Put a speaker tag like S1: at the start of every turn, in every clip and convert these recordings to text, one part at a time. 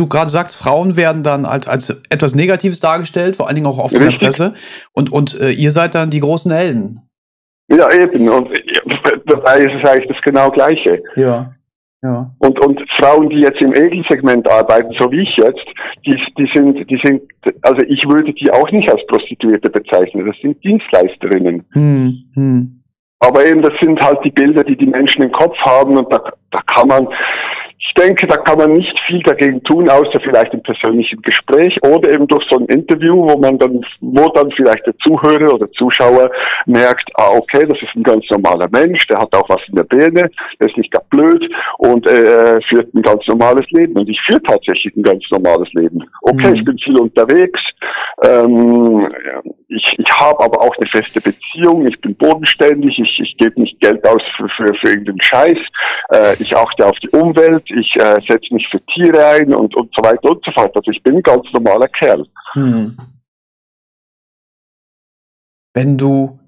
S1: du gerade sagst, Frauen werden dann als, als etwas Negatives dargestellt, vor allen Dingen auch oft in der Presse. Und, und äh, ihr seid dann die großen Helden.
S2: Ja, eben. Und dabei ist es eigentlich das genau Gleiche.
S1: Ja. Ja.
S2: Und, und Frauen, die jetzt im Edelsegment arbeiten, so wie ich jetzt, die, die sind, die sind, also ich würde die auch nicht als Prostituierte bezeichnen. Das sind Dienstleisterinnen. Hm, hm. Aber eben, das sind halt die Bilder, die die Menschen im Kopf haben und da, da kann man, ich denke, da kann man nicht viel dagegen tun, außer vielleicht im persönlichen Gespräch oder eben durch so ein Interview, wo man dann, wo dann vielleicht der Zuhörer oder Zuschauer merkt, ah, okay, das ist ein ganz normaler Mensch, der hat auch was in der Birne, der ist nicht gar blöd und äh, führt ein ganz normales Leben. Und ich führe tatsächlich ein ganz normales Leben. Okay, mhm. ich bin viel unterwegs, ähm, ich, ich habe aber auch eine feste Beziehung, ich bin bodenständig, ich, ich gebe nicht Geld aus für, für, für irgendeinen Scheiß, äh, ich achte auf die Umwelt, ich äh, setze mich für Tiere ein und, und so weiter und so fort. Also ich bin ein ganz normaler Kerl. Hm.
S1: Wenn du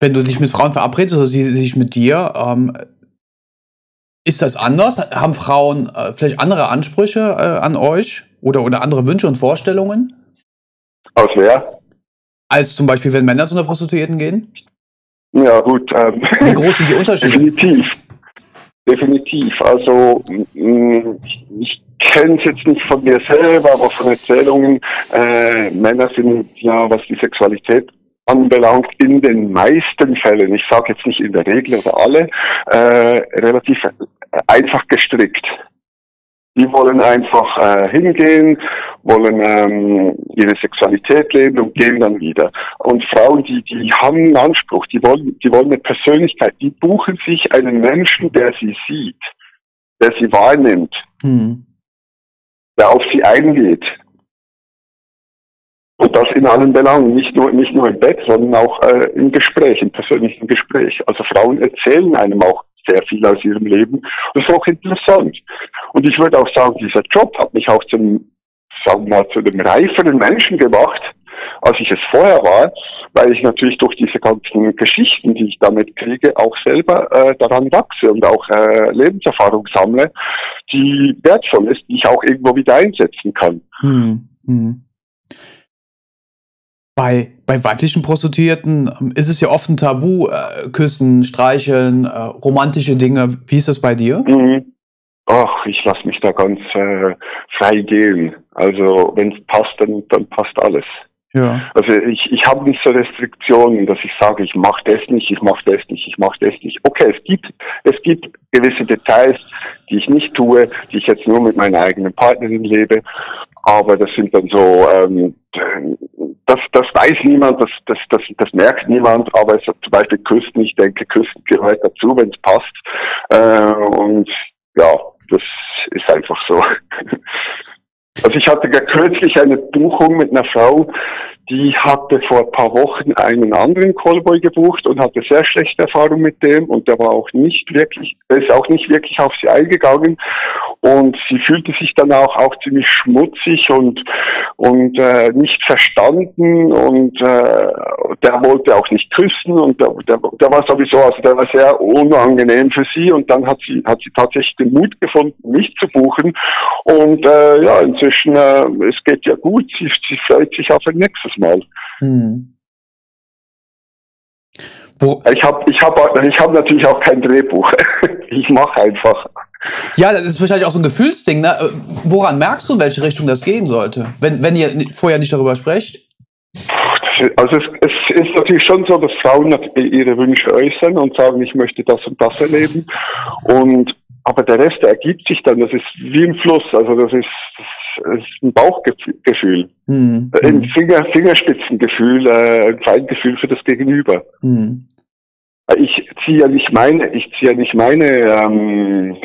S1: wenn du dich mit Frauen verabredest oder sie sich mit dir, ähm, ist das anders? Haben Frauen äh, vielleicht andere Ansprüche äh, an euch oder, oder andere Wünsche und Vorstellungen?
S2: Aus wer?
S1: Als zum Beispiel, wenn Männer zu einer Prostituierten gehen?
S2: Ja, gut.
S1: Ähm, Wie groß sind die Unterschiede?
S2: Definitiv. Definitiv. Also ich kenne es jetzt nicht von mir selber, aber von Erzählungen, äh, Männer sind ja, was die Sexualität anbelangt, in den meisten Fällen, ich sage jetzt nicht in der Regel oder alle, äh, relativ einfach gestrickt. Die wollen einfach äh, hingehen, wollen ähm, ihre Sexualität leben und gehen dann wieder. Und Frauen, die, die haben einen Anspruch, die wollen, die wollen eine Persönlichkeit, die buchen sich einen Menschen, der sie sieht, der sie wahrnimmt, hm. der auf sie eingeht. Und das in allen Belangen, nicht nur, nicht nur im Bett, sondern auch äh, im Gespräch, im persönlichen Gespräch. Also Frauen erzählen einem auch sehr viel aus ihrem Leben. Das ist auch interessant. Und ich würde auch sagen, dieser Job hat mich auch zum, sagen wir mal, zu einem reiferen Menschen gemacht, als ich es vorher war, weil ich natürlich durch diese ganzen Geschichten, die ich damit kriege, auch selber äh, daran wachse und auch äh, Lebenserfahrung sammle, die wertvoll ist, die ich auch irgendwo wieder einsetzen kann. Hm, hm.
S1: Bei, bei weiblichen Prostituierten ähm, ist es ja oft ein Tabu, äh, küssen, streicheln, äh, romantische Dinge. Wie ist das bei dir? Mhm.
S2: Ach, ich lasse mich da ganz äh, frei gehen. Also wenn es passt, dann, dann passt alles. Ja. Also ich, ich habe nicht so Restriktionen, dass ich sage, ich mache das nicht, ich mache das nicht, ich mache das nicht. Okay, es gibt es gibt gewisse Details, die ich nicht tue, die ich jetzt nur mit meiner eigenen Partnerin lebe, aber das sind dann so ähm, das, das weiß niemand, das, das, das, das merkt niemand, aber es hat zum Beispiel Küsten, ich denke, Küsten gehört dazu, wenn es passt. Äh, und ja, das ist einfach so. Also ich hatte ja kürzlich eine Buchung mit einer Frau, die hatte vor ein paar Wochen einen anderen Callboy gebucht und hatte sehr schlechte Erfahrungen mit dem und der war auch nicht wirklich, der ist auch nicht wirklich auf sie eingegangen. Und sie fühlte sich dann auch, auch ziemlich schmutzig und, und äh, nicht verstanden und äh, der wollte auch nicht küssen und der, der, der war sowieso, also der war sehr unangenehm für sie und dann hat sie, hat sie tatsächlich den Mut gefunden, mich zu buchen. Und äh, ja, inzwischen, äh, es geht ja gut, sie, sie freut sich auf ein nächstes Mal. Hm. Ich habe ich hab, ich hab natürlich auch kein Drehbuch. ich mache einfach.
S1: Ja, das ist wahrscheinlich auch so ein Gefühlsding. Ne? Woran merkst du, in welche Richtung das gehen sollte, wenn, wenn ihr vorher nicht darüber sprecht?
S2: Also es, es ist natürlich schon so, dass Frauen ihre Wünsche äußern und sagen, ich möchte das und das erleben. Und aber der Rest ergibt sich dann. Das ist wie im Fluss. Also das ist, ist ein Bauchgefühl, mhm. ein Finger, Fingerspitzengefühl, äh, ein Feingefühl für das Gegenüber. Mhm. Ich ziehe ja nicht meine, ich ziehe ja nicht meine ähm,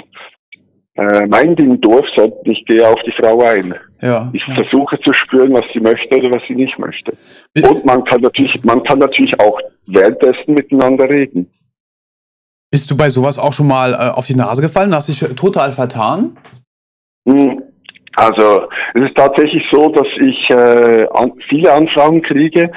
S2: äh, mein Ding durch, sondern ich gehe auf die Frau ein. Ja, ich ja. versuche zu spüren, was sie möchte oder was sie nicht möchte. Und man kann natürlich, man kann natürlich auch währenddessen miteinander reden.
S1: Bist du bei sowas auch schon mal äh, auf die Nase gefallen? Hast dich total vertan?
S2: Also es ist tatsächlich so, dass ich äh, an, viele Anfragen kriege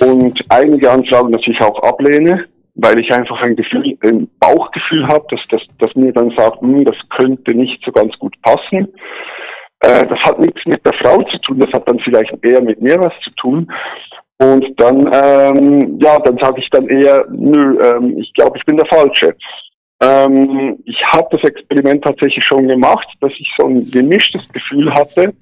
S2: und einige Anfragen natürlich auch ablehne weil ich einfach ein Gefühl, ein Bauchgefühl habe, dass das, dass mir dann sagt, hm, das könnte nicht so ganz gut passen. Äh, das hat nichts mit der Frau zu tun, das hat dann vielleicht eher mit mir was zu tun. Und dann, ähm, ja, dann sage ich dann eher, nö, ähm, ich glaube, ich bin der Falsche. Ähm, ich habe das Experiment tatsächlich schon gemacht, dass ich so ein gemischtes Gefühl hatte.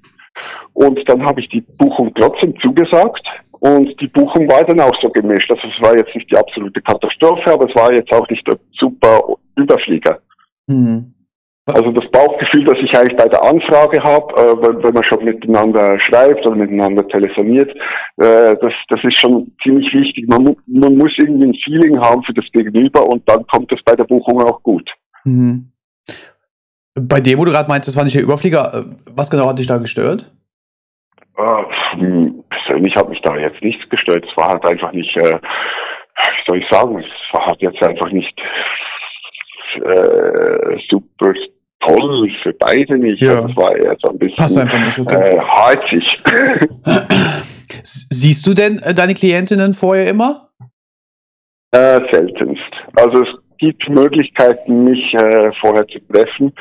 S2: Und dann habe ich die Buchung trotzdem zugesagt. Und die Buchung war dann auch so gemischt. Also es war jetzt nicht die absolute Katastrophe, aber es war jetzt auch nicht der super Überflieger. Mhm. Also das Bauchgefühl, das ich eigentlich bei der Anfrage habe, äh, wenn, man schon miteinander schreibt oder miteinander telefoniert, äh, das, das ist schon ziemlich wichtig. Man, man muss irgendwie ein Feeling haben für das Gegenüber und dann kommt es bei der Buchung auch gut. Mhm.
S1: Bei dem, wo du gerade meinst, das war nicht der Überflieger, äh, was genau hat dich da gestört?
S2: Äh, persönlich hat mich da jetzt nichts gestört. Es war halt einfach nicht, äh, wie soll ich sagen, es war halt jetzt einfach nicht äh, super toll für beide nicht. Ja. Das war eher so ein bisschen
S1: Passt einfach nicht, okay.
S2: äh, harzig.
S1: Siehst du denn äh, deine Klientinnen vorher immer?
S2: Äh, seltenst. Also es gibt Möglichkeiten, mich äh, vorher zu treffen.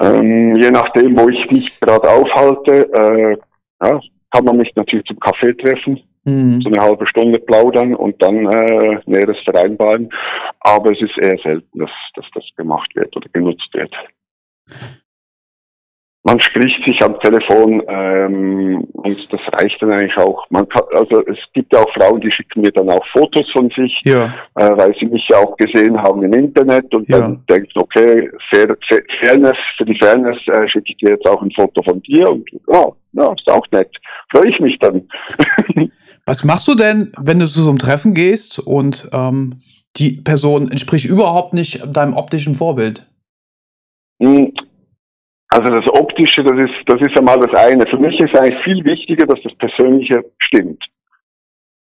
S2: Ähm, je nachdem, wo ich mich gerade aufhalte, äh, ja, kann man mich natürlich zum Kaffee treffen, mhm. so eine halbe Stunde plaudern und dann äh, Näheres vereinbaren. Aber es ist eher selten, dass, dass das gemacht wird oder genutzt wird. Man spricht sich am Telefon ähm, und das reicht dann eigentlich auch. Man kann, also es gibt ja auch Frauen, die schicken mir dann auch Fotos von sich, ja. äh, weil sie mich ja auch gesehen haben im Internet und ja. dann denken, okay, Fair, Fairness, für die Fairness äh, schicke ich dir jetzt auch ein Foto von dir und ja, ja ist auch nett. Freue ich mich dann.
S1: Was machst du denn, wenn du zu so einem Treffen gehst und ähm, die Person entspricht überhaupt nicht deinem optischen Vorbild?
S2: Also das Optische, das ist, das ist einmal das eine. Für mich ist eigentlich viel wichtiger, dass das Persönliche stimmt.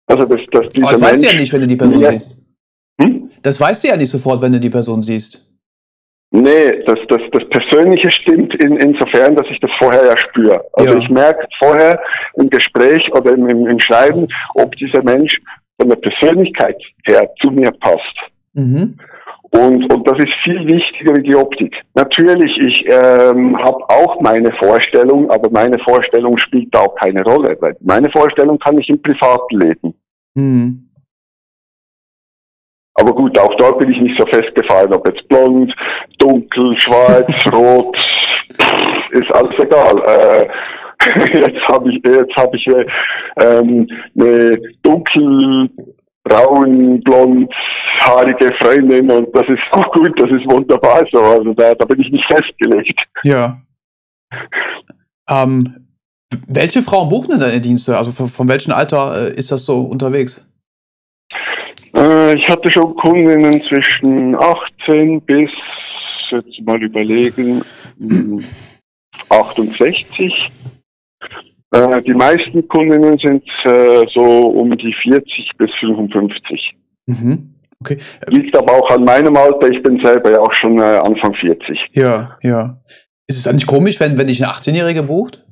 S1: Also das, dass dieser Aber das weißt du ja nicht, wenn du die Person ja. siehst. Hm? Das weißt du ja nicht sofort, wenn du die Person siehst.
S2: Nee, das, das, das Persönliche stimmt in, insofern, dass ich das vorher ja spüre. Also ja. ich merke vorher im Gespräch oder im, im, im Schreiben, ob dieser Mensch von der Persönlichkeit her zu mir passt. Mhm. Und, und das ist viel wichtiger wie die Optik. Natürlich, ich ähm, habe auch meine Vorstellung, aber meine Vorstellung spielt da auch keine Rolle, weil meine Vorstellung kann ich im Privaten leben. Mhm. Aber gut, auch dort bin ich nicht so festgefahren, ob jetzt blond, dunkel, schwarz, rot, ist alles egal. Äh, jetzt habe ich jetzt habe ich ähm, eine dunkel braun, blond, haarige Freundin und das ist auch gut, das ist wunderbar so. Also da, da bin ich nicht festgelegt.
S1: Ja. Ähm, welche Frauen buchen denn deine Dienste? Also von, von welchem Alter äh, ist das so unterwegs?
S2: Äh, ich hatte schon Kundinnen zwischen 18 bis, jetzt mal überlegen, 68. Äh, die meisten Kundinnen sind äh, so um die 40 bis 55. Mhm. Okay. Liegt aber auch an meinem Alter. Ich bin selber ja auch schon äh, Anfang 40.
S1: Ja, ja. Ist es eigentlich komisch, wenn, wenn dich eine 18-Jährige bucht?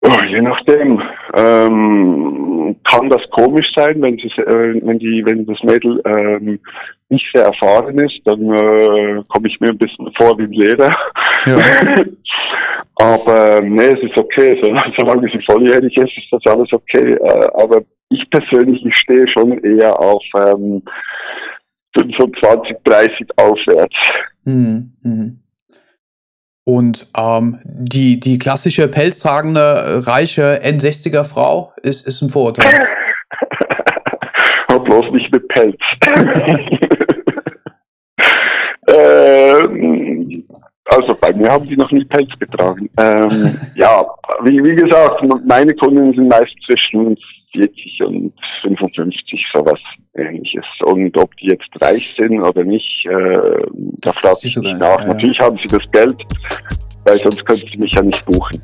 S2: Oh, je nachdem. Ähm, kann das komisch sein, wenn, sie, äh, wenn, die, wenn das Mädel ähm, nicht sehr erfahren ist, dann äh, komme ich mir ein bisschen vor wie ein Lehrer. Ja. aber nee, es ist okay. So, solange sie volljährig ist, ist das alles okay. Äh, aber ich persönlich, ich stehe schon eher auf ähm, 25, 30 aufwärts. Mhm. Mhm.
S1: Und ähm, die, die klassische pelztragende, reiche N60er Frau ist, ist ein Vorurteil.
S2: bloß nicht mit Pelz. ähm, also bei mir haben die noch nie Pelz getragen. Ähm, ja, wie, wie gesagt, meine Kunden sind meist zwischen 40 und 55, sowas ähnliches. Und ob die jetzt reich sind oder nicht, äh, da fragt sich nicht nach. Ja, Natürlich haben sie das Geld, weil sonst könnten sie mich ja nicht buchen.